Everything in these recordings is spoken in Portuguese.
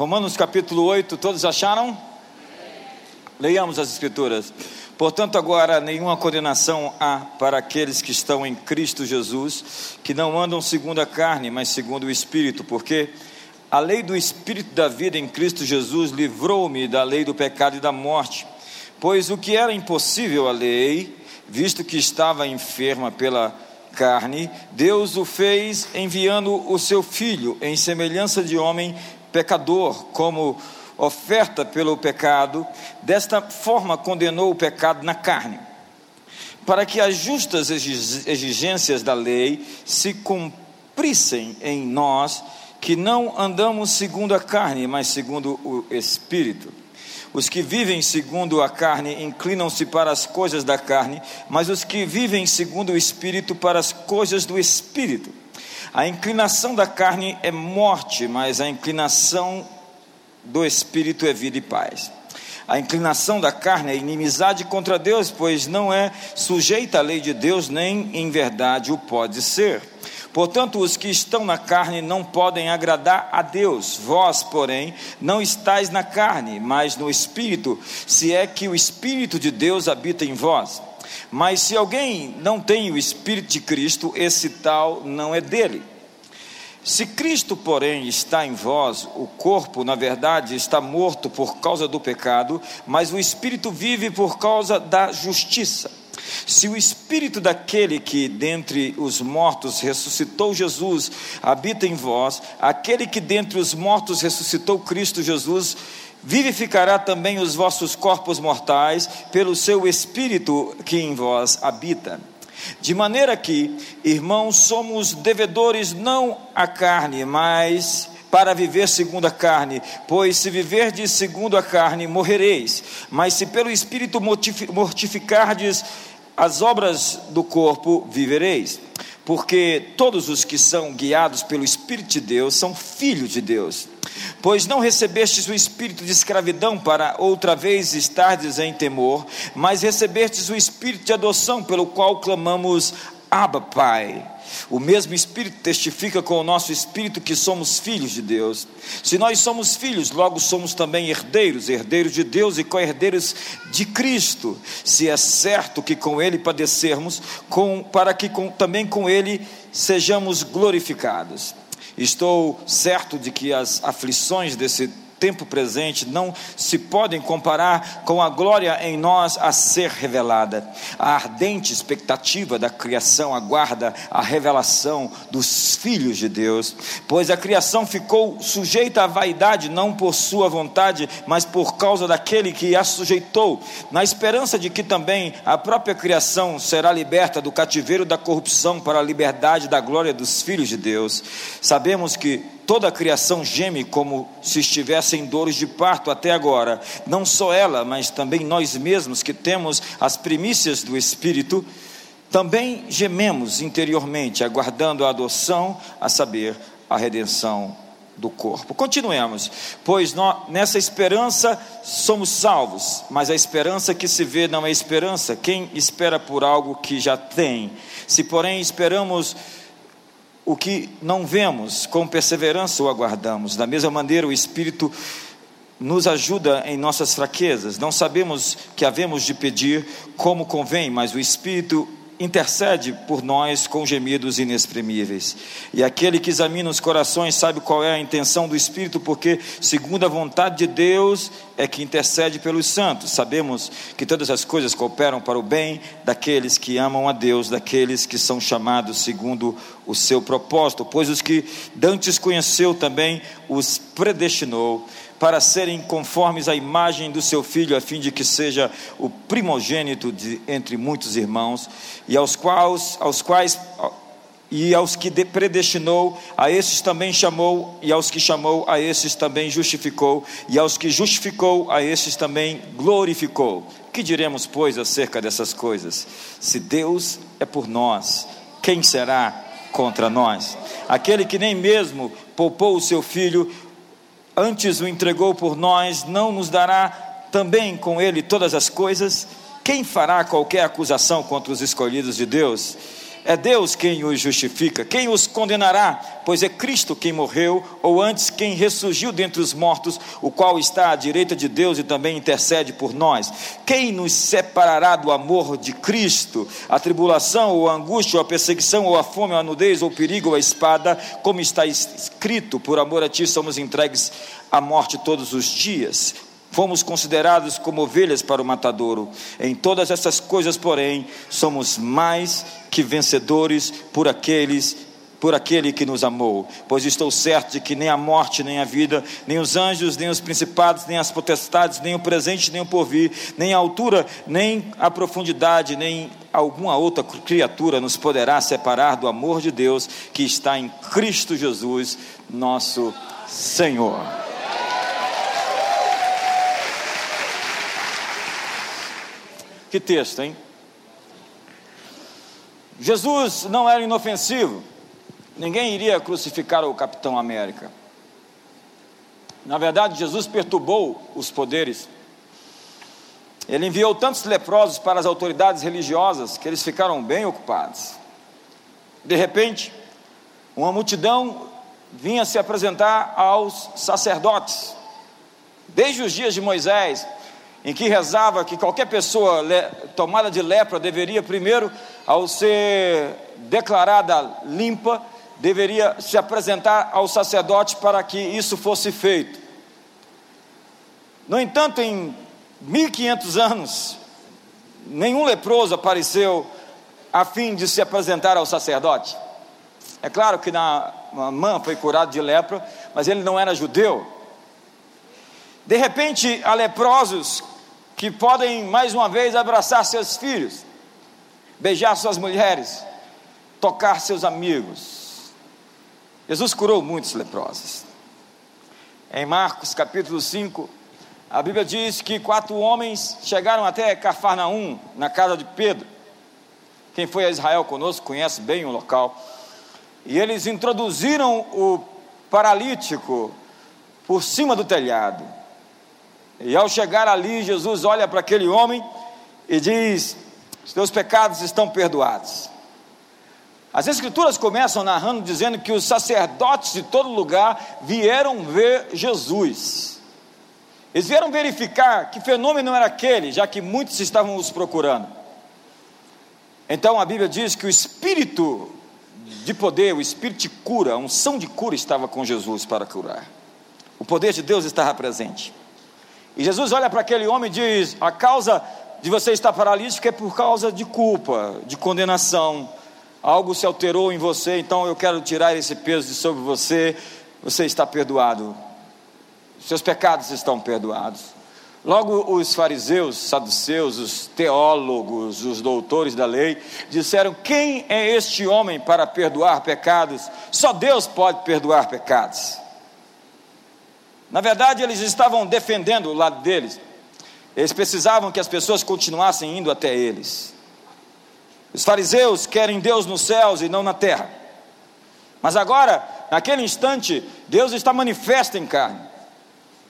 Romanos capítulo 8, todos acharam? Leiamos as Escrituras. Portanto, agora nenhuma condenação há para aqueles que estão em Cristo Jesus, que não andam segundo a carne, mas segundo o Espírito, porque a lei do Espírito da vida em Cristo Jesus livrou-me da lei do pecado e da morte. Pois o que era impossível à lei, visto que estava enferma pela carne, Deus o fez enviando o seu filho em semelhança de homem pecador, como oferta pelo pecado, desta forma condenou o pecado na carne, para que as justas exigências da lei se cumprissem em nós, que não andamos segundo a carne, mas segundo o Espírito. Os que vivem segundo a carne inclinam-se para as coisas da carne, mas os que vivem segundo o Espírito para as coisas do Espírito. A inclinação da carne é morte, mas a inclinação do Espírito é vida e paz. A inclinação da carne é inimizade contra Deus, pois não é sujeita à lei de Deus, nem em verdade o pode ser. Portanto, os que estão na carne não podem agradar a Deus. Vós, porém, não estáis na carne, mas no Espírito, se é que o Espírito de Deus habita em vós. Mas se alguém não tem o Espírito de Cristo, esse tal não é dele. Se Cristo, porém, está em vós, o corpo, na verdade, está morto por causa do pecado, mas o espírito vive por causa da justiça. Se o espírito daquele que dentre os mortos ressuscitou Jesus habita em vós, aquele que dentre os mortos ressuscitou Cristo Jesus, vivificará também os vossos corpos mortais pelo seu espírito que em vós habita. De maneira que, irmãos, somos devedores não à carne, mas para viver segundo a carne, pois se viverdes segundo a carne, morrereis, mas se pelo Espírito mortificardes as obras do corpo, vivereis. Porque todos os que são guiados pelo Espírito de Deus são filhos de Deus. Pois não recebestes o espírito de escravidão para outra vez estardes em temor, mas recebestes o espírito de adoção, pelo qual clamamos, Abba, Pai. O mesmo Espírito testifica com o nosso espírito que somos filhos de Deus. Se nós somos filhos, logo somos também herdeiros, herdeiros de Deus e co-herdeiros de Cristo. Se é certo que com Ele padecermos, com, para que com, também com Ele sejamos glorificados. Estou certo de que as aflições desse tempo presente não se podem comparar com a glória em nós a ser revelada. A ardente expectativa da criação aguarda a revelação dos filhos de Deus, pois a criação ficou sujeita à vaidade não por sua vontade, mas por causa daquele que a sujeitou, na esperança de que também a própria criação será liberta do cativeiro da corrupção para a liberdade da glória dos filhos de Deus. Sabemos que Toda a criação geme como se estivesse em dores de parto até agora. Não só ela, mas também nós mesmos que temos as primícias do Espírito, também gememos interiormente, aguardando a adoção, a saber, a redenção do corpo. Continuemos, pois nós, nessa esperança somos salvos, mas a esperança que se vê não é esperança. Quem espera por algo que já tem? Se, porém, esperamos o que não vemos, com perseverança o aguardamos. Da mesma maneira, o Espírito nos ajuda em nossas fraquezas. Não sabemos que havemos de pedir como convém, mas o Espírito intercede por nós com gemidos inexprimíveis. E aquele que examina os corações sabe qual é a intenção do Espírito, porque, segundo a vontade de Deus, é que intercede pelos santos. Sabemos que todas as coisas cooperam para o bem daqueles que amam a Deus, daqueles que são chamados segundo o seu propósito, pois os que dantes conheceu também os predestinou para serem conformes à imagem do seu filho, a fim de que seja o primogênito de, entre muitos irmãos, e aos quais, aos quais e aos que predestinou, a esses também chamou, e aos que chamou, a esses também justificou, e aos que justificou, a esses também glorificou. Que diremos, pois, acerca dessas coisas? Se Deus é por nós, quem será contra nós? Aquele que nem mesmo poupou o seu filho, antes o entregou por nós, não nos dará também com ele todas as coisas? Quem fará qualquer acusação contra os escolhidos de Deus? É Deus quem os justifica. Quem os condenará? Pois é Cristo quem morreu, ou antes quem ressurgiu dentre os mortos, o qual está à direita de Deus e também intercede por nós. Quem nos separará do amor de Cristo? A tribulação, ou a angústia, ou a perseguição, ou a fome, ou a nudez, ou o perigo, ou a espada, como está escrito: por amor a ti somos entregues à morte todos os dias. Fomos considerados como ovelhas para o matadouro. Em todas essas coisas, porém, somos mais que vencedores por aqueles por aquele que nos amou, pois estou certo de que nem a morte, nem a vida, nem os anjos, nem os principados, nem as potestades, nem o presente, nem o porvir, nem a altura, nem a profundidade, nem alguma outra criatura nos poderá separar do amor de Deus que está em Cristo Jesus, nosso Senhor. Que texto, hein? Jesus não era inofensivo, ninguém iria crucificar o Capitão América. Na verdade, Jesus perturbou os poderes. Ele enviou tantos leprosos para as autoridades religiosas que eles ficaram bem ocupados. De repente, uma multidão vinha se apresentar aos sacerdotes. Desde os dias de Moisés, em que rezava que qualquer pessoa tomada de lepra deveria primeiro, ao ser declarada limpa, deveria se apresentar ao sacerdote para que isso fosse feito. No entanto, em 1500 anos, nenhum leproso apareceu a fim de se apresentar ao sacerdote. É claro que Naamã foi curado de lepra, mas ele não era judeu. De repente, há leprosos que podem mais uma vez abraçar seus filhos, beijar suas mulheres, tocar seus amigos. Jesus curou muitos leprosos. Em Marcos capítulo 5, a Bíblia diz que quatro homens chegaram até Cafarnaum, na casa de Pedro. Quem foi a Israel conosco conhece bem o local. E eles introduziram o paralítico por cima do telhado. E ao chegar ali, Jesus olha para aquele homem e diz: Os teus pecados estão perdoados. As Escrituras começam narrando dizendo que os sacerdotes de todo lugar vieram ver Jesus. Eles vieram verificar que fenômeno era aquele, já que muitos estavam os procurando. Então a Bíblia diz que o espírito de poder, o espírito de cura, a unção de cura estava com Jesus para curar. O poder de Deus estava presente. E Jesus olha para aquele homem e diz: A causa de você estar paralítico é por causa de culpa, de condenação. Algo se alterou em você, então eu quero tirar esse peso de sobre você. Você está perdoado. Seus pecados estão perdoados. Logo, os fariseus, saduceus, os teólogos, os doutores da lei, disseram: Quem é este homem para perdoar pecados? Só Deus pode perdoar pecados. Na verdade, eles estavam defendendo o lado deles. Eles precisavam que as pessoas continuassem indo até eles. Os fariseus querem Deus nos céus e não na terra. Mas agora, naquele instante, Deus está manifesto em carne.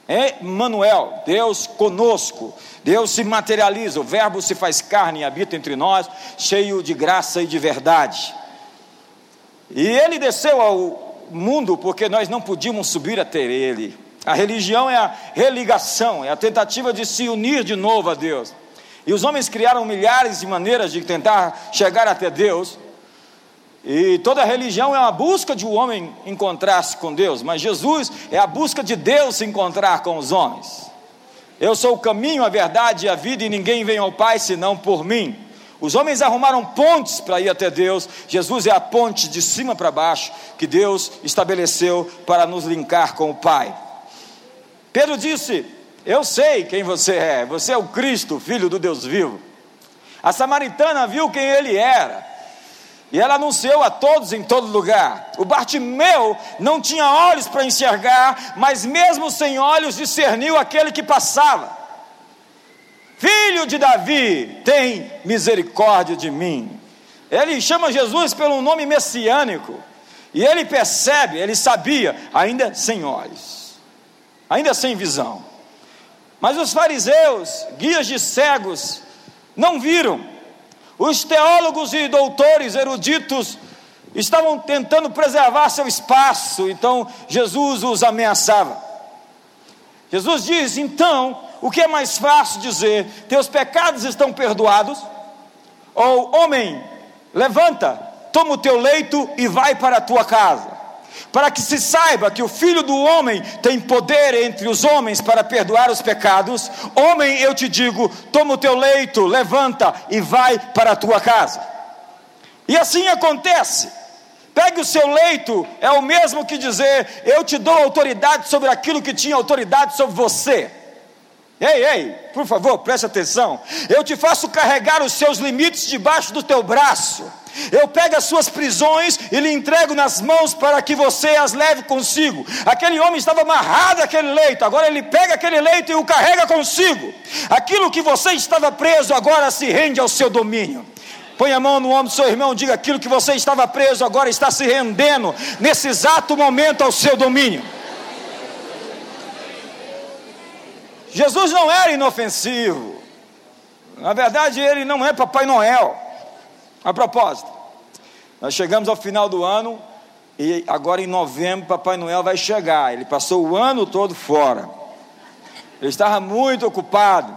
É Manuel, Deus conosco. Deus se materializa, o verbo se faz carne e habita entre nós, cheio de graça e de verdade. E ele desceu ao mundo porque nós não podíamos subir até ele. A religião é a religação, é a tentativa de se unir de novo a Deus. E os homens criaram milhares de maneiras de tentar chegar até Deus. E toda religião é uma busca de o um homem encontrar-se com Deus, mas Jesus é a busca de Deus se encontrar com os homens. Eu sou o caminho, a verdade e a vida, e ninguém vem ao Pai senão por mim. Os homens arrumaram pontes para ir até Deus, Jesus é a ponte de cima para baixo que Deus estabeleceu para nos linkar com o Pai. Pedro disse: Eu sei quem você é, você é o Cristo, filho do Deus vivo. A samaritana viu quem ele era, e ela anunciou a todos em todo lugar. O Bartimeu não tinha olhos para enxergar, mas mesmo sem olhos discerniu aquele que passava. Filho de Davi, tem misericórdia de mim. Ele chama Jesus pelo nome messiânico, e ele percebe, ele sabia, ainda sem olhos ainda sem visão. Mas os fariseus, guias de cegos, não viram. Os teólogos e doutores eruditos estavam tentando preservar seu espaço, então Jesus os ameaçava. Jesus diz: então, o que é mais fácil dizer? Teus pecados estão perdoados? Ou, homem, levanta, toma o teu leito e vai para a tua casa para que se saiba que o Filho do Homem tem poder entre os homens para perdoar os pecados, homem, eu te digo: toma o teu leito, levanta e vai para a tua casa. E assim acontece. Pegue o seu leito, é o mesmo que dizer: eu te dou autoridade sobre aquilo que tinha autoridade sobre você. Ei, ei, por favor, preste atenção. Eu te faço carregar os seus limites debaixo do teu braço. Eu pego as suas prisões e lhe entrego nas mãos para que você as leve consigo. Aquele homem estava amarrado àquele leito, agora ele pega aquele leito e o carrega consigo. Aquilo que você estava preso agora se rende ao seu domínio. Põe a mão no ombro do seu irmão, diga aquilo que você estava preso agora está se rendendo nesse exato momento ao seu domínio. Jesus não era inofensivo. Na verdade, ele não é Papai Noel. A propósito, nós chegamos ao final do ano e agora em novembro Papai Noel vai chegar. Ele passou o ano todo fora. Ele estava muito ocupado.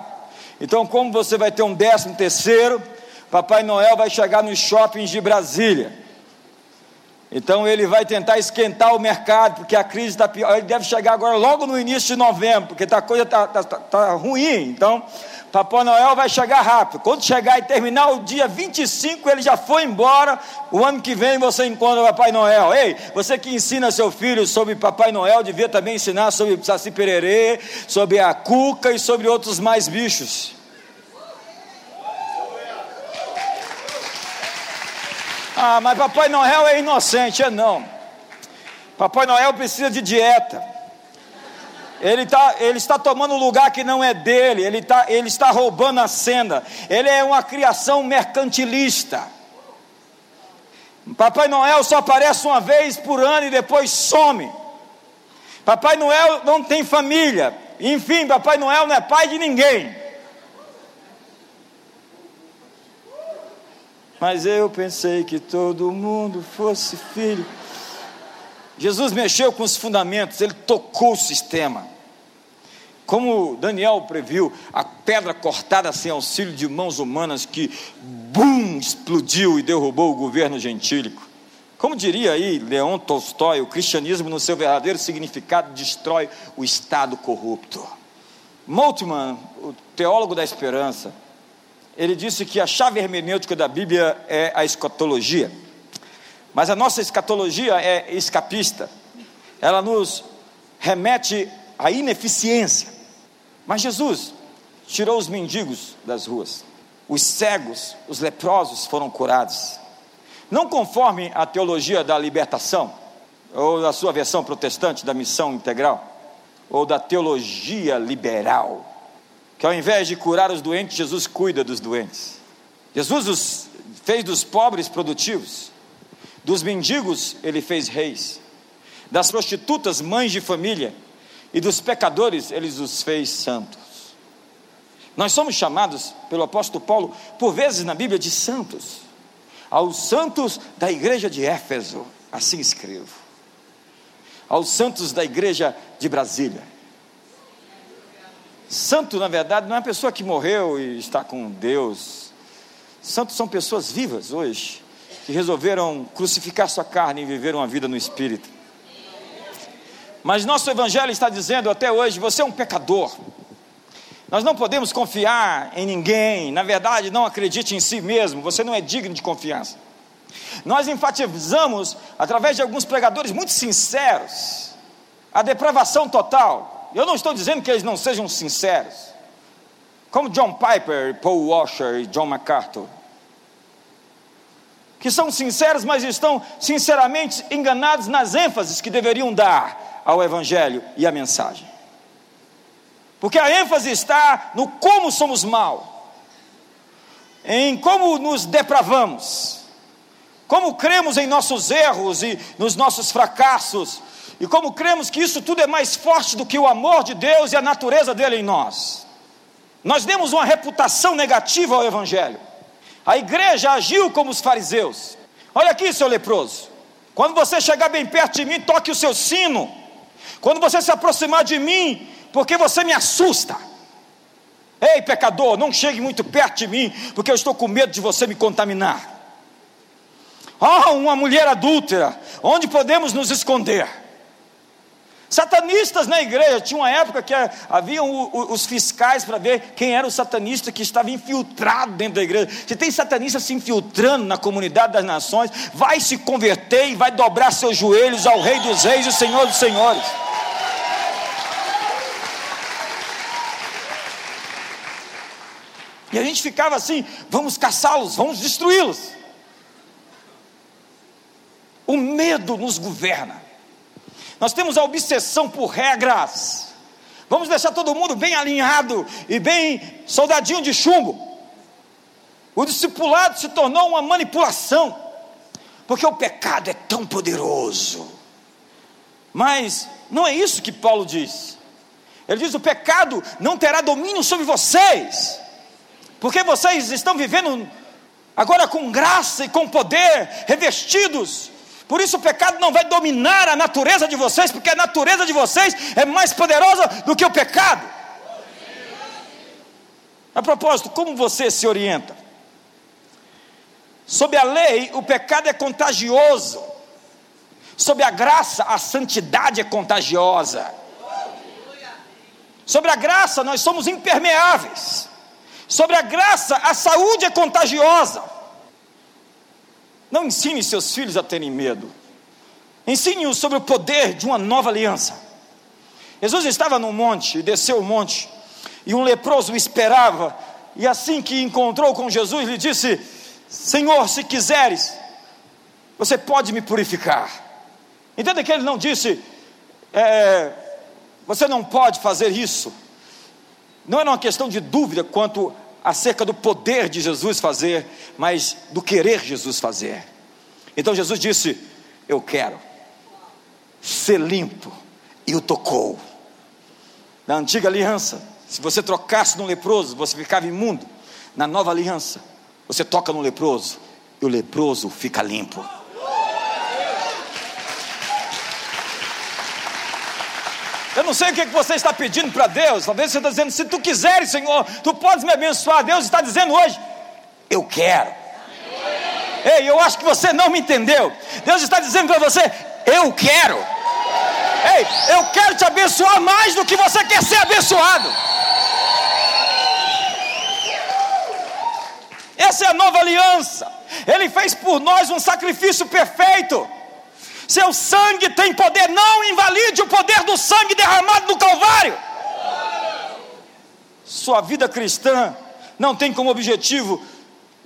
Então, como você vai ter um décimo terceiro, Papai Noel vai chegar nos shoppings de Brasília. Então ele vai tentar esquentar o mercado, porque a crise está pior. Ele deve chegar agora logo no início de novembro, porque tá, a coisa está tá, tá, tá ruim. Então, Papai Noel vai chegar rápido. Quando chegar e terminar o dia 25, ele já foi embora. O ano que vem você encontra o Papai Noel. Ei, você que ensina seu filho sobre Papai Noel, devia também ensinar sobre Saci Pererê, sobre a Cuca e sobre outros mais bichos. Ah, mas Papai Noel é inocente, é não. Papai Noel precisa de dieta. Ele, tá, ele está tomando um lugar que não é dele, ele, tá, ele está roubando a senda. Ele é uma criação mercantilista. Papai Noel só aparece uma vez por ano e depois some. Papai Noel não tem família. Enfim, Papai Noel não é pai de ninguém. Mas eu pensei que todo mundo fosse filho. Jesus mexeu com os fundamentos, ele tocou o sistema. Como Daniel previu, a pedra cortada sem auxílio de mãos humanas que, bum, explodiu e derrubou o governo gentílico. Como diria aí Leon Tolstói, o cristianismo, no seu verdadeiro significado, destrói o Estado corrupto. Moltmann, o teólogo da esperança, ele disse que a chave hermenêutica da Bíblia é a escatologia. Mas a nossa escatologia é escapista. Ela nos remete à ineficiência. Mas Jesus tirou os mendigos das ruas. Os cegos, os leprosos foram curados. Não conforme a teologia da libertação, ou da sua versão protestante da missão integral, ou da teologia liberal que ao invés de curar os doentes, Jesus cuida dos doentes. Jesus os fez dos pobres produtivos, dos mendigos ele fez reis, das prostitutas mães de família e dos pecadores ele os fez santos. Nós somos chamados pelo apóstolo Paulo, por vezes na Bíblia, de santos. Aos santos da igreja de Éfeso, assim escrevo. Aos santos da igreja de Brasília. Santo, na verdade, não é uma pessoa que morreu e está com Deus. Santos são pessoas vivas hoje, que resolveram crucificar sua carne e viver uma vida no Espírito. Mas nosso Evangelho está dizendo até hoje: você é um pecador. Nós não podemos confiar em ninguém. Na verdade, não acredite em si mesmo. Você não é digno de confiança. Nós enfatizamos, através de alguns pregadores muito sinceros, a depravação total. Eu não estou dizendo que eles não sejam sinceros, como John Piper, Paul Washer e John MacArthur, que são sinceros, mas estão sinceramente enganados nas ênfases que deveriam dar ao Evangelho e à mensagem. Porque a ênfase está no como somos mal, em como nos depravamos, como cremos em nossos erros e nos nossos fracassos, e como cremos que isso tudo é mais forte do que o amor de Deus e a natureza dele em nós, nós demos uma reputação negativa ao Evangelho. A igreja agiu como os fariseus. Olha aqui, seu leproso. Quando você chegar bem perto de mim, toque o seu sino. Quando você se aproximar de mim, porque você me assusta. Ei, pecador, não chegue muito perto de mim, porque eu estou com medo de você me contaminar. Oh, uma mulher adúltera, onde podemos nos esconder? Satanistas na igreja, tinha uma época que haviam os fiscais para ver quem era o satanista que estava infiltrado dentro da igreja. Se tem satanista se infiltrando na comunidade das nações, vai se converter e vai dobrar seus joelhos ao Rei dos Reis e Senhor dos Senhores. E a gente ficava assim: vamos caçá-los, vamos destruí-los. O medo nos governa. Nós temos a obsessão por regras. Vamos deixar todo mundo bem alinhado e bem soldadinho de chumbo. O discipulado se tornou uma manipulação, porque o pecado é tão poderoso. Mas não é isso que Paulo diz. Ele diz: o pecado não terá domínio sobre vocês, porque vocês estão vivendo agora com graça e com poder, revestidos por isso o pecado não vai dominar a natureza de vocês, porque a natureza de vocês é mais poderosa do que o pecado. A propósito, como você se orienta? Sob a lei, o pecado é contagioso. Sob a graça, a santidade é contagiosa. Sobre a graça, nós somos impermeáveis. Sobre a graça, a saúde é contagiosa. Não ensine seus filhos a terem medo. Ensine-os sobre o poder de uma nova aliança. Jesus estava no monte, desceu o monte, e um leproso esperava, e assim que encontrou com Jesus, lhe disse: Senhor, se quiseres, você pode me purificar. Entenda que ele não disse, é, você não pode fazer isso. Não era uma questão de dúvida quanto acerca do poder de Jesus fazer, mas do querer Jesus fazer. Então Jesus disse: Eu quero ser limpo, e o tocou. Na antiga aliança, se você trocasse no leproso, você ficava imundo. Na nova aliança, você toca no leproso e o leproso fica limpo. Eu não sei o que você está pedindo para Deus. Talvez você está dizendo: se tu quiseres, Senhor, tu podes me abençoar. Deus está dizendo hoje: eu quero. Ei, eu acho que você não me entendeu. Deus está dizendo para você: eu quero. Ei, eu quero te abençoar mais do que você quer ser abençoado. Essa é a nova aliança. Ele fez por nós um sacrifício perfeito. Seu sangue tem poder, não invalide o poder do sangue derramado no Calvário. Sua vida cristã não tem como objetivo,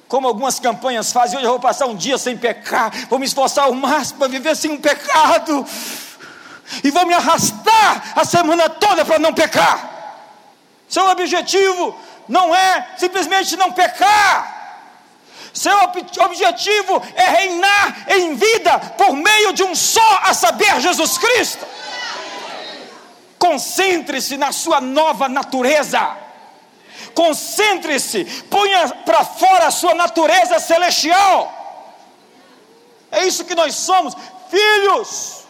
como algumas campanhas fazem, hoje eu vou passar um dia sem pecar, vou me esforçar ao máximo para viver sem um pecado, e vou me arrastar a semana toda para não pecar. Seu objetivo não é simplesmente não pecar, seu objetivo é reinar em vida por meio de um só, a saber, Jesus Cristo. Concentre-se na sua nova natureza. Concentre-se, ponha para fora a sua natureza celestial. É isso que nós somos, filhos.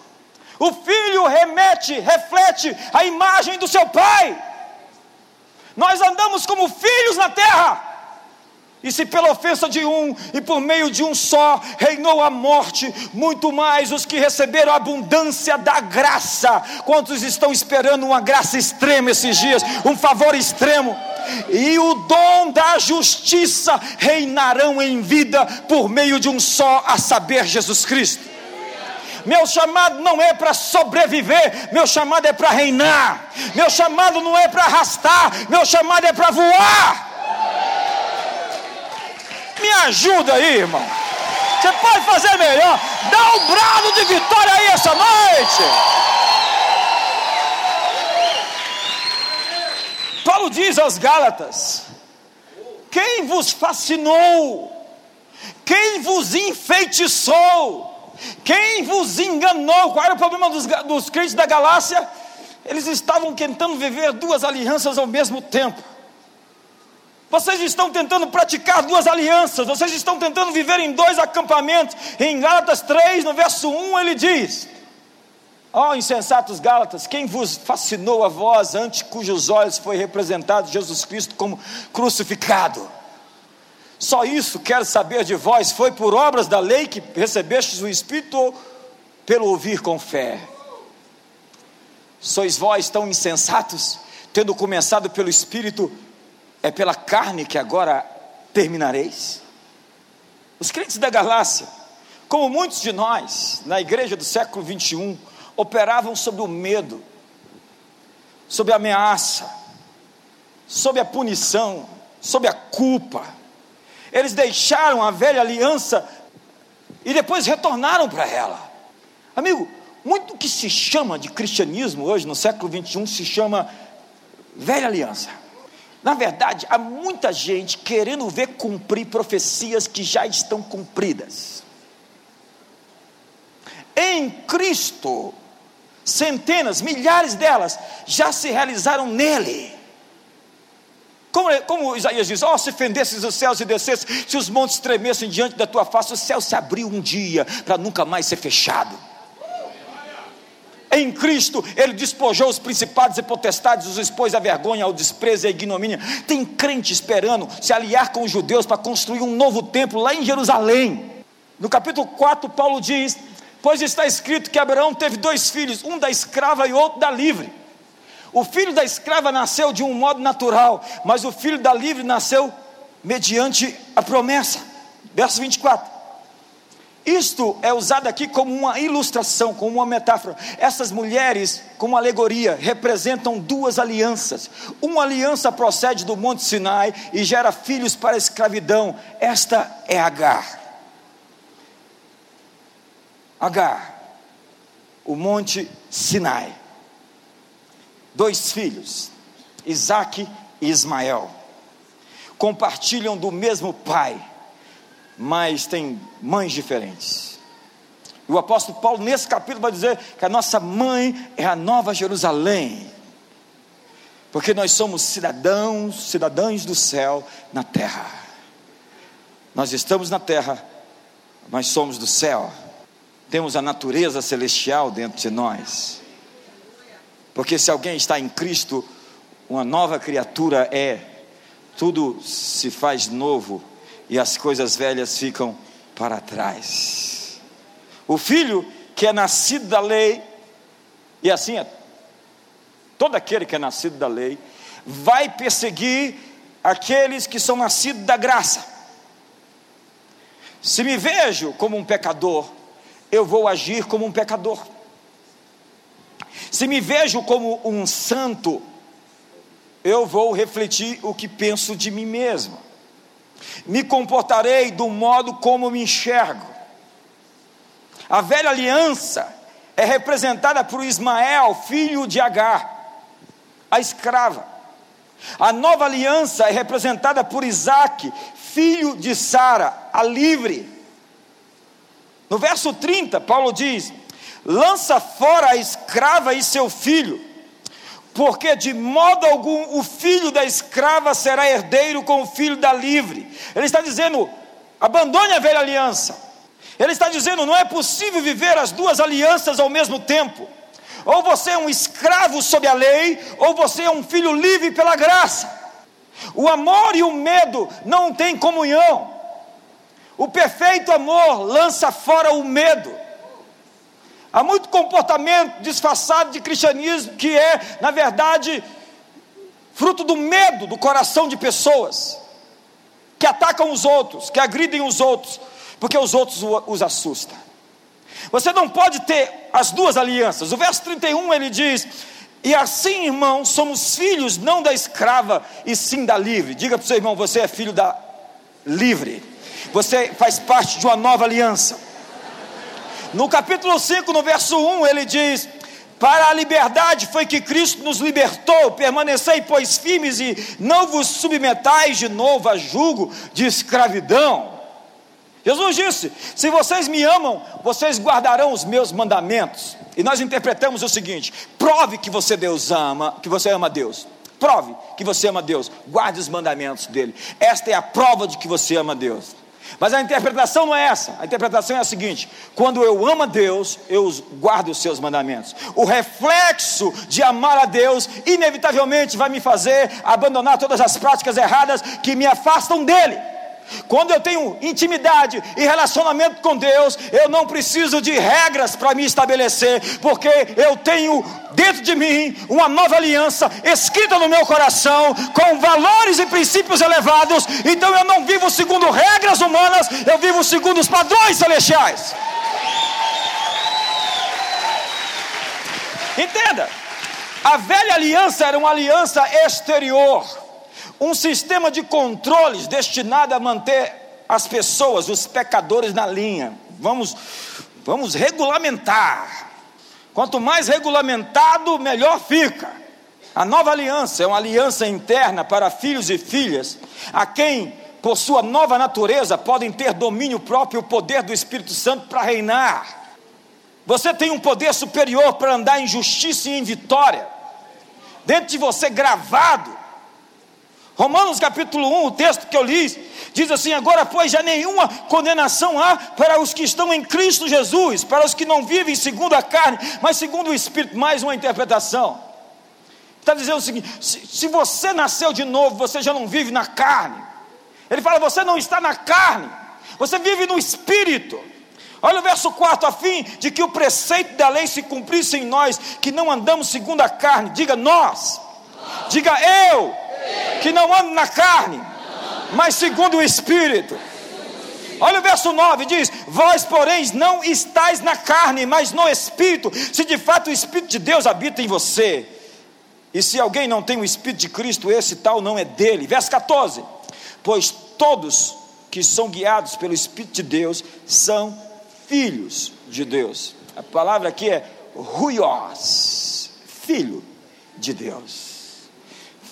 O filho remete, reflete a imagem do seu pai. Nós andamos como filhos na terra. E se pela ofensa de um e por meio de um só reinou a morte, muito mais os que receberam a abundância da graça. Quantos estão esperando uma graça extrema esses dias, um favor extremo? E o dom da justiça reinarão em vida por meio de um só, a saber, Jesus Cristo. Meu chamado não é para sobreviver, meu chamado é para reinar. Meu chamado não é para arrastar, meu chamado é para voar. Me ajuda aí, irmão. Você pode fazer melhor. Dá um brado de vitória aí essa noite. Paulo diz aos Gálatas: Quem vos fascinou? Quem vos enfeitiçou? Quem vos enganou? Qual era o problema dos, dos crentes da Galácia? Eles estavam tentando viver duas alianças ao mesmo tempo. Vocês estão tentando praticar duas alianças, vocês estão tentando viver em dois acampamentos. Em Gálatas 3, no verso 1, ele diz: Ó oh, insensatos Gálatas, quem vos fascinou a vós, ante cujos olhos foi representado Jesus Cristo como crucificado? Só isso quero saber de vós: foi por obras da lei que recebestes o Espírito ou pelo ouvir com fé? Sois vós tão insensatos, tendo começado pelo Espírito, é pela carne que agora terminareis? Os crentes da Galácia, como muitos de nós, na igreja do século 21, operavam sob o medo, sob a ameaça, sob a punição, sob a culpa. Eles deixaram a velha aliança e depois retornaram para ela. Amigo, muito que se chama de cristianismo hoje, no século 21, se chama velha aliança. Na verdade, há muita gente querendo ver cumprir profecias que já estão cumpridas. Em Cristo, centenas, milhares delas já se realizaram nele. Como, como Isaías diz: Oh, se fendesses os céus e descesses, se os montes tremessem diante da tua face, o céu se abriu um dia para nunca mais ser fechado. Em Cristo, Ele despojou os principados e potestades, os expôs à vergonha, ao desprezo e à ignomínia. Tem crente esperando se aliar com os judeus para construir um novo templo lá em Jerusalém. No capítulo 4, Paulo diz: Pois está escrito que Abraão teve dois filhos, um da escrava e outro da livre. O filho da escrava nasceu de um modo natural, mas o filho da livre nasceu mediante a promessa. Verso 24. Isto é usado aqui como uma ilustração, como uma metáfora. Essas mulheres, como alegoria, representam duas alianças. Uma aliança procede do Monte Sinai e gera filhos para a escravidão. Esta é Agar. Agar, o Monte Sinai. Dois filhos, Isaac e Ismael, compartilham do mesmo pai mas tem mães diferentes. O apóstolo Paulo, nesse capítulo, vai dizer que a nossa mãe é a nova Jerusalém, porque nós somos cidadãos, cidadãos do céu na terra. Nós estamos na terra, mas somos do céu, temos a natureza celestial dentro de nós. Porque se alguém está em Cristo, uma nova criatura é, tudo se faz novo e as coisas velhas ficam para trás. O filho que é nascido da lei, e assim é, todo aquele que é nascido da lei, vai perseguir aqueles que são nascidos da graça. Se me vejo como um pecador, eu vou agir como um pecador. Se me vejo como um santo, eu vou refletir o que penso de mim mesmo me comportarei do modo como me enxergo. A velha aliança é representada por Ismael, filho de Agar, a escrava. A nova aliança é representada por Isaac, filho de Sara, a livre. No verso 30, Paulo diz: lança fora a escrava e seu filho, porque de modo algum o filho da escrava será herdeiro com o filho da livre. Ele está dizendo: abandone a velha aliança. Ele está dizendo: não é possível viver as duas alianças ao mesmo tempo. Ou você é um escravo sob a lei, ou você é um filho livre pela graça. O amor e o medo não têm comunhão. O perfeito amor lança fora o medo. Há muito comportamento disfarçado de cristianismo que é, na verdade, fruto do medo do coração de pessoas que atacam os outros, que agridem os outros, porque os outros os assustam. Você não pode ter as duas alianças. O verso 31 ele diz: E assim, irmão, somos filhos não da escrava e sim da livre. Diga para o seu irmão: você é filho da livre. Você faz parte de uma nova aliança. No capítulo 5, no verso 1, ele diz: Para a liberdade foi que Cristo nos libertou, permanecei, pois, firmes e não vos submetais de novo a jugo de escravidão. Jesus disse: Se vocês me amam, vocês guardarão os meus mandamentos. E nós interpretamos o seguinte: prove que você Deus ama, que você ama Deus. Prove que você ama Deus. Guarde os mandamentos dele. Esta é a prova de que você ama Deus. Mas a interpretação não é essa. A interpretação é a seguinte: quando eu amo a Deus, eu guardo os seus mandamentos. O reflexo de amar a Deus, inevitavelmente, vai me fazer abandonar todas as práticas erradas que me afastam dele. Quando eu tenho intimidade e relacionamento com Deus, eu não preciso de regras para me estabelecer, porque eu tenho dentro de mim uma nova aliança escrita no meu coração, com valores e princípios elevados. Então eu não vivo segundo regras humanas, eu vivo segundo os padrões celestiais. Entenda, a velha aliança era uma aliança exterior um sistema de controles destinado a manter as pessoas, os pecadores na linha. Vamos, vamos regulamentar. Quanto mais regulamentado, melhor fica. A nova aliança é uma aliança interna para filhos e filhas, a quem, por sua nova natureza, podem ter domínio próprio e o poder do Espírito Santo para reinar. Você tem um poder superior para andar em justiça e em vitória, dentro de você gravado Romanos capítulo 1, o texto que eu li, diz assim: Agora, pois, já nenhuma condenação há para os que estão em Cristo Jesus, para os que não vivem segundo a carne, mas segundo o Espírito. Mais uma interpretação. Está dizendo o seguinte: se, se você nasceu de novo, você já não vive na carne. Ele fala: você não está na carne, você vive no Espírito. Olha o verso 4: a fim de que o preceito da lei se cumprisse em nós, que não andamos segundo a carne, diga nós, diga eu que não ando na carne, mas segundo o Espírito. Olha o verso 9: diz: Vós, porém, não estáis na carne, mas no Espírito, se de fato o Espírito de Deus habita em você. E se alguém não tem o Espírito de Cristo, esse tal não é dele. Verso 14: Pois todos que são guiados pelo Espírito de Deus são filhos de Deus. A palavra aqui é ruios, filho de Deus.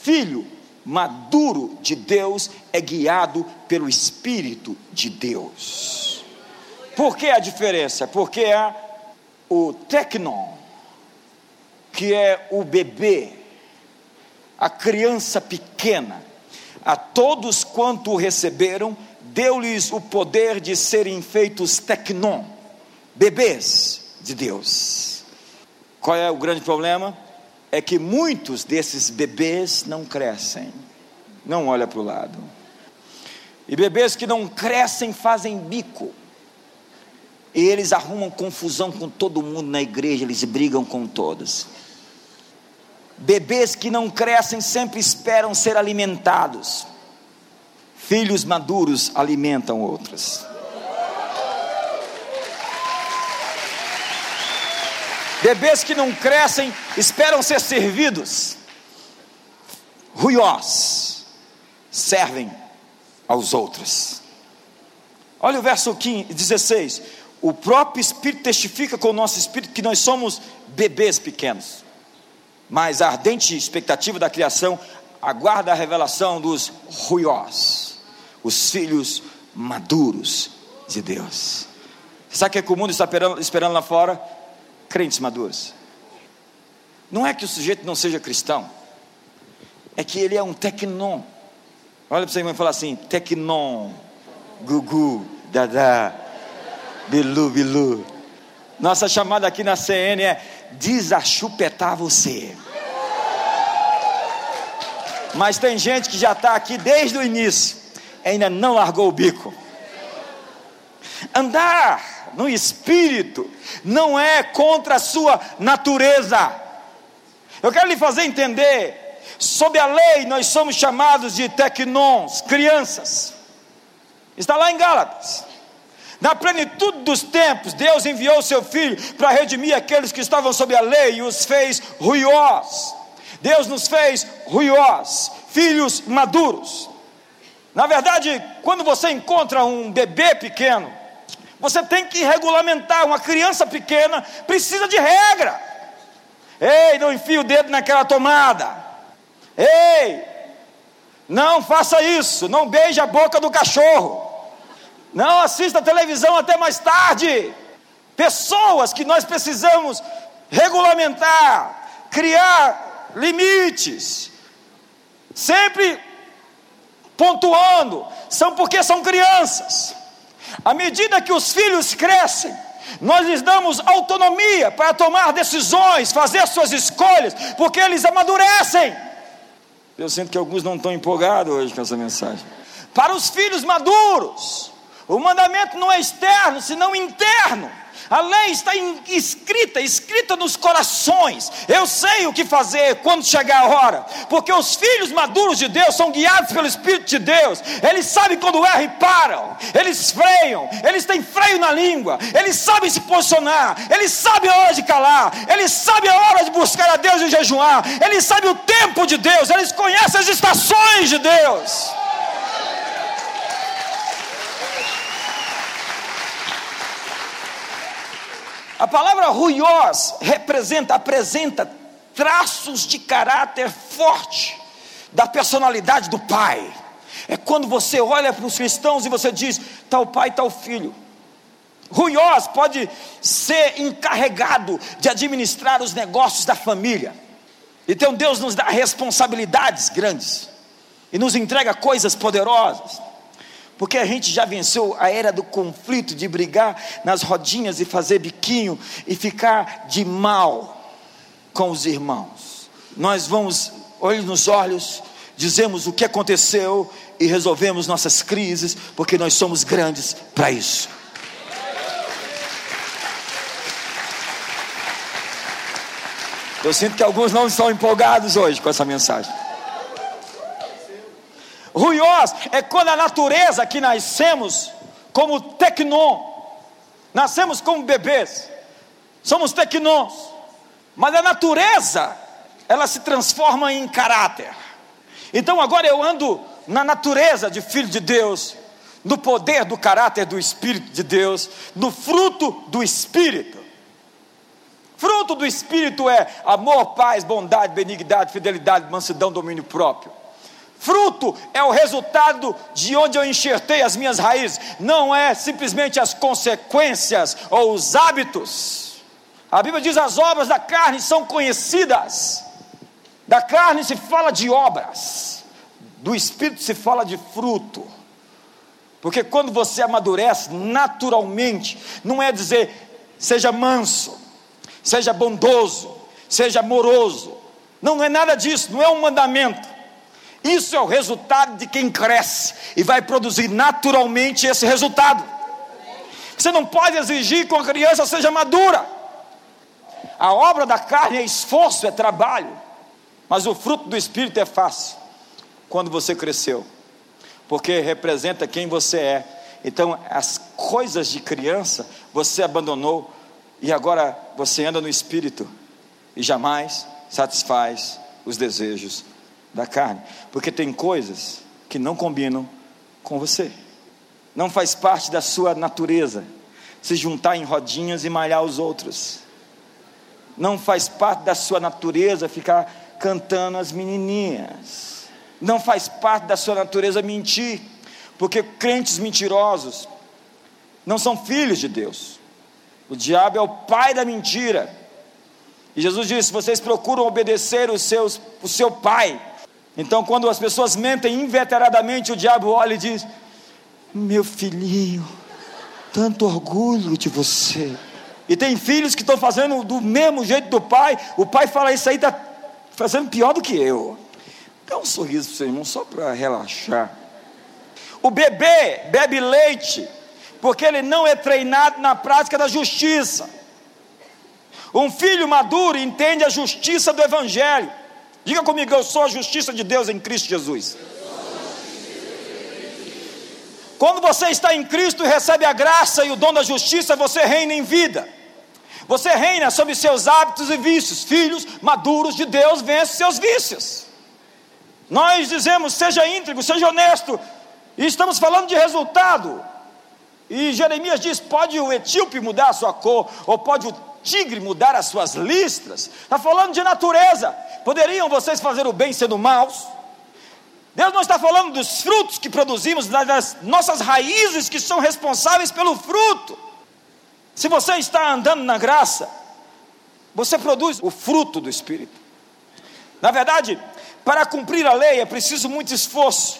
Filho maduro de Deus é guiado pelo Espírito de Deus. Por que a diferença? Porque há o tecnon, que é o bebê, a criança pequena, a todos quanto o receberam, deu-lhes o poder de serem feitos tecnon, bebês de Deus. Qual é o grande problema? É que muitos desses bebês não crescem, não olha para o lado. E bebês que não crescem fazem bico. E eles arrumam confusão com todo mundo na igreja, eles brigam com todos. Bebês que não crescem sempre esperam ser alimentados. Filhos maduros alimentam outros. Bebês que não crescem esperam ser servidos. Ruiós servem aos outros. Olha o verso 15, 16. O próprio Espírito testifica com o nosso espírito que nós somos bebês pequenos. Mas a ardente expectativa da criação aguarda a revelação dos ruiós, os filhos maduros de Deus. Sabe o que, é que o mundo está esperando, lá fora? Crentes maduros. Não é que o sujeito não seja cristão, é que ele é um tecnon. Olha para você irmão e fala assim: tecnon, gugu, dada, bilu, bilu. Nossa chamada aqui na CN é desachupetar você. Mas tem gente que já está aqui desde o início, ainda não largou o bico. Andar no espírito, não é contra a sua natureza. Eu quero lhe fazer entender, sob a lei nós somos chamados de tecnons, crianças. Está lá em Gálatas. Na plenitude dos tempos, Deus enviou seu filho para redimir aqueles que estavam sob a lei e os fez ruiós. Deus nos fez ruiós, filhos maduros. Na verdade, quando você encontra um bebê pequeno, você tem que regulamentar. Uma criança pequena precisa de regra. Ei, não enfie o dedo naquela tomada. Ei, não faça isso. Não beije a boca do cachorro. Não assista televisão até mais tarde. Pessoas que nós precisamos regulamentar, criar limites. sempre pontuando, são porque são crianças. À medida que os filhos crescem, nós lhes damos autonomia para tomar decisões, fazer suas escolhas, porque eles amadurecem. Eu sinto que alguns não estão empolgados hoje com essa mensagem. Para os filhos maduros, o mandamento não é externo, senão interno. A lei está escrita, escrita nos corações. Eu sei o que fazer quando chegar a hora, porque os filhos maduros de Deus são guiados pelo Espírito de Deus. Eles sabem quando erram e param, eles freiam, eles têm freio na língua, eles sabem se posicionar, eles sabem a hora de calar, eles sabem a hora de buscar a Deus e jejuar, eles sabem o tempo de Deus, eles conhecem as estações de Deus. A palavra ruiós representa, apresenta traços de caráter forte da personalidade do pai. É quando você olha para os cristãos e você diz: tal pai, tal filho. Ruiós pode ser encarregado de administrar os negócios da família. Então Deus nos dá responsabilidades grandes e nos entrega coisas poderosas. Porque a gente já venceu a era do conflito, de brigar nas rodinhas e fazer biquinho e ficar de mal com os irmãos. Nós vamos, olhos nos olhos, dizemos o que aconteceu e resolvemos nossas crises, porque nós somos grandes para isso. Eu sinto que alguns não estão empolgados hoje com essa mensagem. Ruiós é quando a natureza que nascemos como tecnon, nascemos como bebês, somos tecnons, mas a natureza, ela se transforma em caráter. Então agora eu ando na natureza de filho de Deus, no poder do caráter do Espírito de Deus, no fruto do Espírito. Fruto do Espírito é amor, paz, bondade, benignidade, fidelidade, mansidão, domínio próprio. Fruto é o resultado de onde eu enxertei as minhas raízes, não é simplesmente as consequências ou os hábitos. A Bíblia diz: as obras da carne são conhecidas. Da carne se fala de obras, do espírito se fala de fruto. Porque quando você amadurece naturalmente, não é dizer seja manso, seja bondoso, seja amoroso. Não, não é nada disso, não é um mandamento. Isso é o resultado de quem cresce e vai produzir naturalmente esse resultado. Você não pode exigir que uma criança seja madura. A obra da carne é esforço, é trabalho, mas o fruto do espírito é fácil quando você cresceu, porque representa quem você é. Então, as coisas de criança você abandonou e agora você anda no espírito e jamais satisfaz os desejos da carne, porque tem coisas que não combinam com você. Não faz parte da sua natureza se juntar em rodinhas e malhar os outros. Não faz parte da sua natureza ficar cantando as menininhas. Não faz parte da sua natureza mentir, porque crentes mentirosos não são filhos de Deus. O diabo é o pai da mentira. E Jesus disse: vocês procuram obedecer os seus, o seu pai, então, quando as pessoas mentem inveteradamente, o diabo olha e diz: Meu filhinho, tanto orgulho de você. E tem filhos que estão fazendo do mesmo jeito do pai. O pai fala: Isso aí está fazendo pior do que eu. Dá um sorriso para o seu irmão, só para relaxar. O bebê bebe leite, porque ele não é treinado na prática da justiça. Um filho maduro entende a justiça do Evangelho. Diga comigo, eu sou a justiça de Deus em Cristo Jesus. Quando você está em Cristo e recebe a graça e o dom da justiça, você reina em vida. Você reina sobre seus hábitos e vícios. Filhos maduros de Deus vencem seus vícios. Nós dizemos, seja íntegro, seja honesto. E estamos falando de resultado. E Jeremias diz: pode o etíope mudar a sua cor, ou pode o tigre mudar as suas listras. Está falando de natureza. Poderiam vocês fazer o bem sendo maus? Deus não está falando dos frutos que produzimos, das nossas raízes que são responsáveis pelo fruto. Se você está andando na graça, você produz o fruto do Espírito. Na verdade, Para cumprir a lei é preciso muito esforço,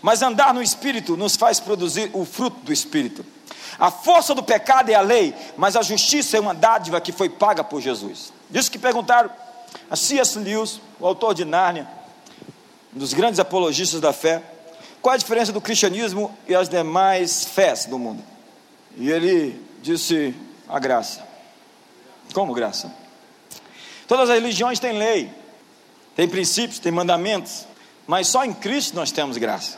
mas andar no Espírito nos faz produzir o fruto do Espírito. A força do pecado é a lei, mas a justiça é uma dádiva que foi paga por Jesus. Disso que perguntaram a C.S. Lewis, o autor de Nárnia, um dos grandes apologistas da fé, qual a diferença do cristianismo e as demais fés do mundo? E ele disse: a graça. Como graça? Todas as religiões têm lei, têm princípios, têm mandamentos, mas só em Cristo nós temos graça.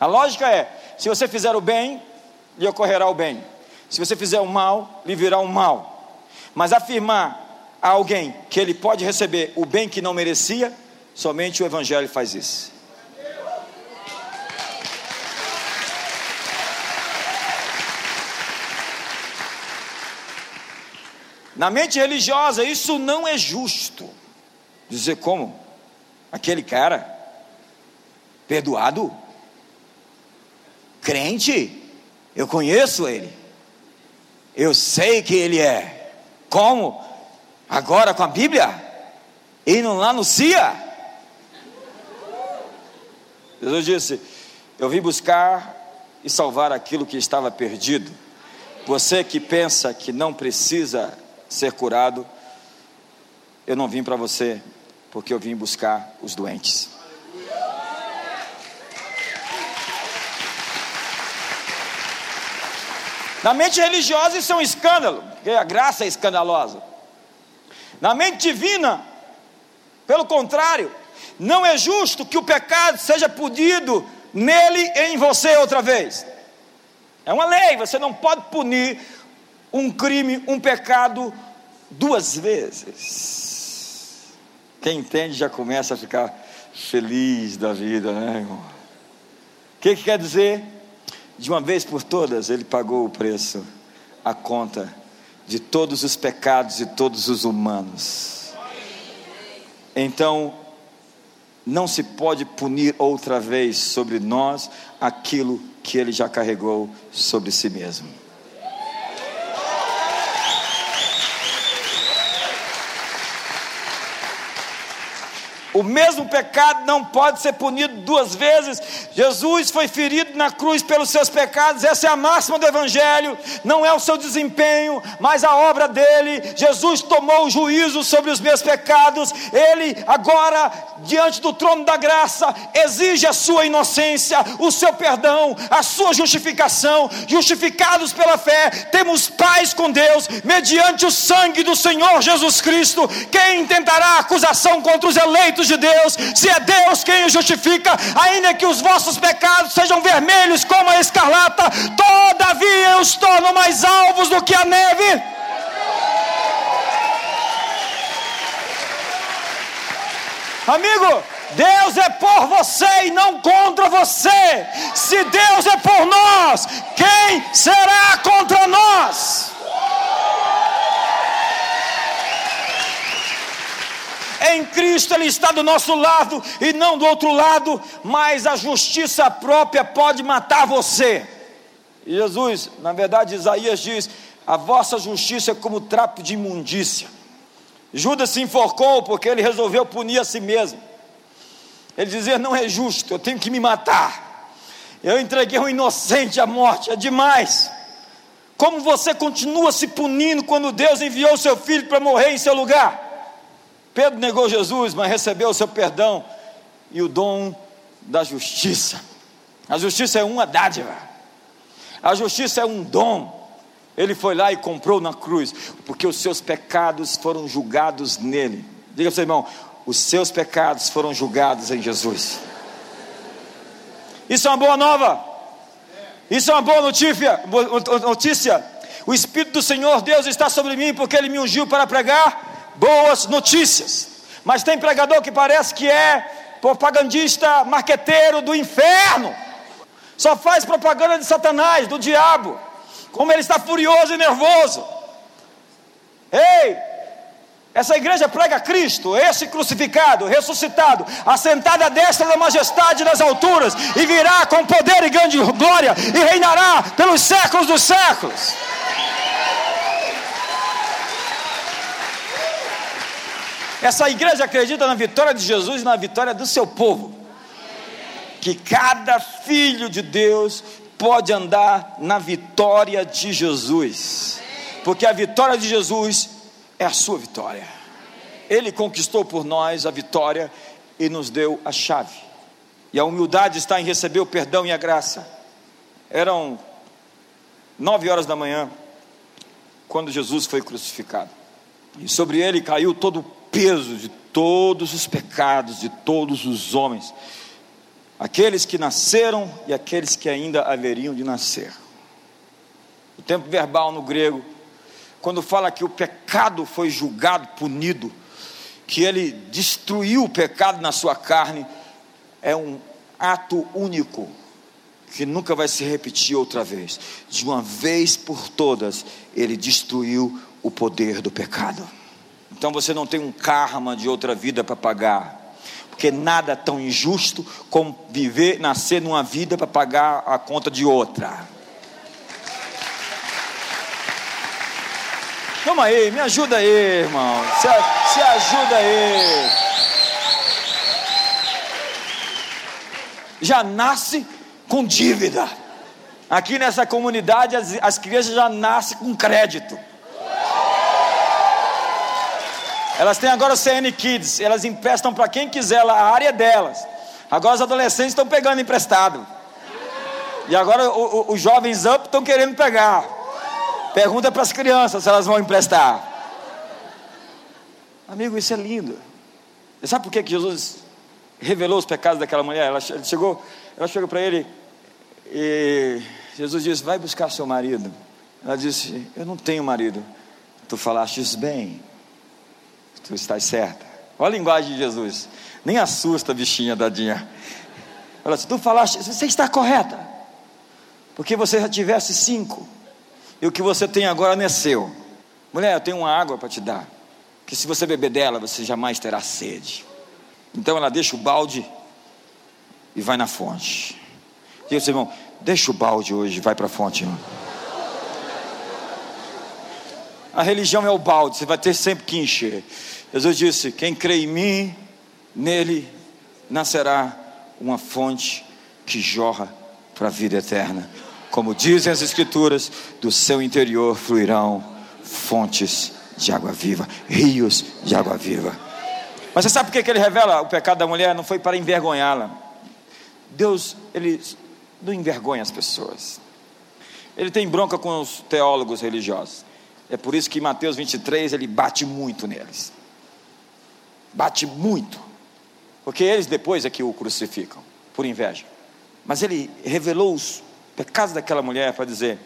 A lógica é: se você fizer o bem, lhe ocorrerá o bem. Se você fizer o mal, lhe virá o mal. Mas afirmar a alguém que ele pode receber o bem que não merecia, somente o Evangelho faz isso. Na mente religiosa, isso não é justo. Dizer como? Aquele cara, perdoado, crente, eu conheço ele. Eu sei que ele é. Como? Agora com a Bíblia? Indo lá no CIA? Jesus disse: Eu vim buscar e salvar aquilo que estava perdido. Você que pensa que não precisa ser curado, eu não vim para você, porque eu vim buscar os doentes. Na mente religiosa isso é um escândalo, porque a graça é escandalosa. Na mente divina, pelo contrário, não é justo que o pecado seja punido nele e em você outra vez. É uma lei, você não pode punir um crime, um pecado duas vezes. Quem entende já começa a ficar feliz da vida, né, irmão? O que, que quer dizer? De uma vez por todas, ele pagou o preço, a conta de todos os pecados de todos os humanos. Então, não se pode punir outra vez sobre nós aquilo que ele já carregou sobre si mesmo. O mesmo pecado não pode ser punido duas vezes. Jesus foi ferido na cruz pelos seus pecados, essa é a máxima do Evangelho. Não é o seu desempenho, mas a obra dele. Jesus tomou o juízo sobre os meus pecados. Ele, agora, diante do trono da graça, exige a sua inocência, o seu perdão, a sua justificação. Justificados pela fé, temos paz com Deus, mediante o sangue do Senhor Jesus Cristo. Quem tentará acusação contra os eleitos? De Deus, se é Deus quem o justifica, ainda que os vossos pecados sejam vermelhos como a escarlata, todavia os torno mais alvos do que a neve. Amigo, Deus é por você e não contra você. Se Deus é por nós, quem será contra nós? Em Cristo Ele está do nosso lado e não do outro lado, mas a justiça própria pode matar você. E Jesus, na verdade, Isaías diz: a vossa justiça é como trapo de imundícia. Judas se enforcou porque ele resolveu punir a si mesmo. Ele dizia: não é justo, eu tenho que me matar. Eu entreguei um inocente à morte, é demais. Como você continua se punindo quando Deus enviou seu filho para morrer em seu lugar? Pedro negou Jesus, mas recebeu o seu perdão e o dom da justiça. A justiça é uma dádiva, a justiça é um dom. Ele foi lá e comprou na cruz, porque os seus pecados foram julgados nele. Diga para seu irmão: os seus pecados foram julgados em Jesus. Isso é uma boa nova. Isso é uma boa notícia. notícia. O Espírito do Senhor Deus está sobre mim, porque Ele me ungiu para pregar boas notícias. Mas tem pregador que parece que é propagandista, marqueteiro do inferno. Só faz propaganda de Satanás, do diabo. Como ele está furioso e nervoso. Ei, essa igreja prega Cristo, esse crucificado, ressuscitado, assentado à destra da majestade das alturas, e virá com poder e grande glória, e reinará pelos séculos dos séculos. Essa igreja acredita na vitória de Jesus e na vitória do seu povo. Que cada filho de Deus pode andar na vitória de Jesus, porque a vitória de Jesus é a sua vitória. Ele conquistou por nós a vitória e nos deu a chave. E a humildade está em receber o perdão e a graça. Eram nove horas da manhã, quando Jesus foi crucificado. E sobre ele caiu todo o peso de todos os pecados de todos os homens, aqueles que nasceram e aqueles que ainda haveriam de nascer. O tempo verbal no grego, quando fala que o pecado foi julgado, punido, que ele destruiu o pecado na sua carne, é um ato único, que nunca vai se repetir outra vez. De uma vez por todas, ele destruiu o poder do pecado. Então você não tem um karma de outra vida para pagar. Porque nada tão injusto como viver, nascer numa vida para pagar a conta de outra. Vamos aí, me ajuda aí, irmão. Se, se ajuda aí. Já nasce com dívida. Aqui nessa comunidade as, as crianças já nascem com crédito. Elas têm agora o CN Kids, elas emprestam para quem quiser a área delas. Agora os adolescentes estão pegando emprestado. E agora o, o, os jovens up estão querendo pegar. Pergunta para as crianças se elas vão emprestar. Amigo, isso é lindo. E sabe por que, Jesus revelou os pecados daquela mulher? Ela chegou, ela chegou para ele e Jesus disse: Vai buscar seu marido. Ela disse: Eu não tenho marido. Tu falaste bem tu estás certa. Olha a linguagem de Jesus. Nem assusta a bichinha dadinha. Olha, se tu falaste, você está correta. Porque você já tivesse cinco. E o que você tem agora não é seu. Mulher, eu tenho uma água para te dar. Que se você beber dela, você jamais terá sede. Então ela deixa o balde e vai na fonte. Diga seu irmão, deixa o balde hoje vai para a fonte. Irmão. A religião é o balde, você vai ter sempre que encher. Jesus disse: Quem crê em mim, nele nascerá uma fonte que jorra para a vida eterna. Como dizem as Escrituras, do seu interior fluirão fontes de água viva, rios de água viva. Mas você sabe por que ele revela o pecado da mulher? Não foi para envergonhá-la. Deus, ele não envergonha as pessoas. Ele tem bronca com os teólogos religiosos. É por isso que Mateus 23 ele bate muito neles. Bate muito. Porque eles depois é que o crucificam, por inveja. Mas ele revelou os pecados daquela mulher para dizer: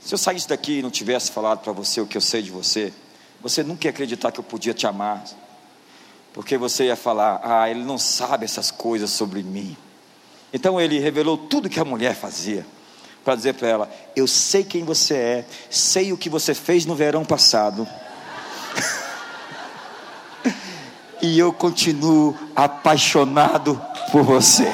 se eu saísse daqui e não tivesse falado para você o que eu sei de você, você nunca ia acreditar que eu podia te amar. Porque você ia falar: ah, ele não sabe essas coisas sobre mim. Então ele revelou tudo que a mulher fazia para dizer para ela: Eu sei quem você é, sei o que você fez no verão passado. e eu continuo apaixonado por você.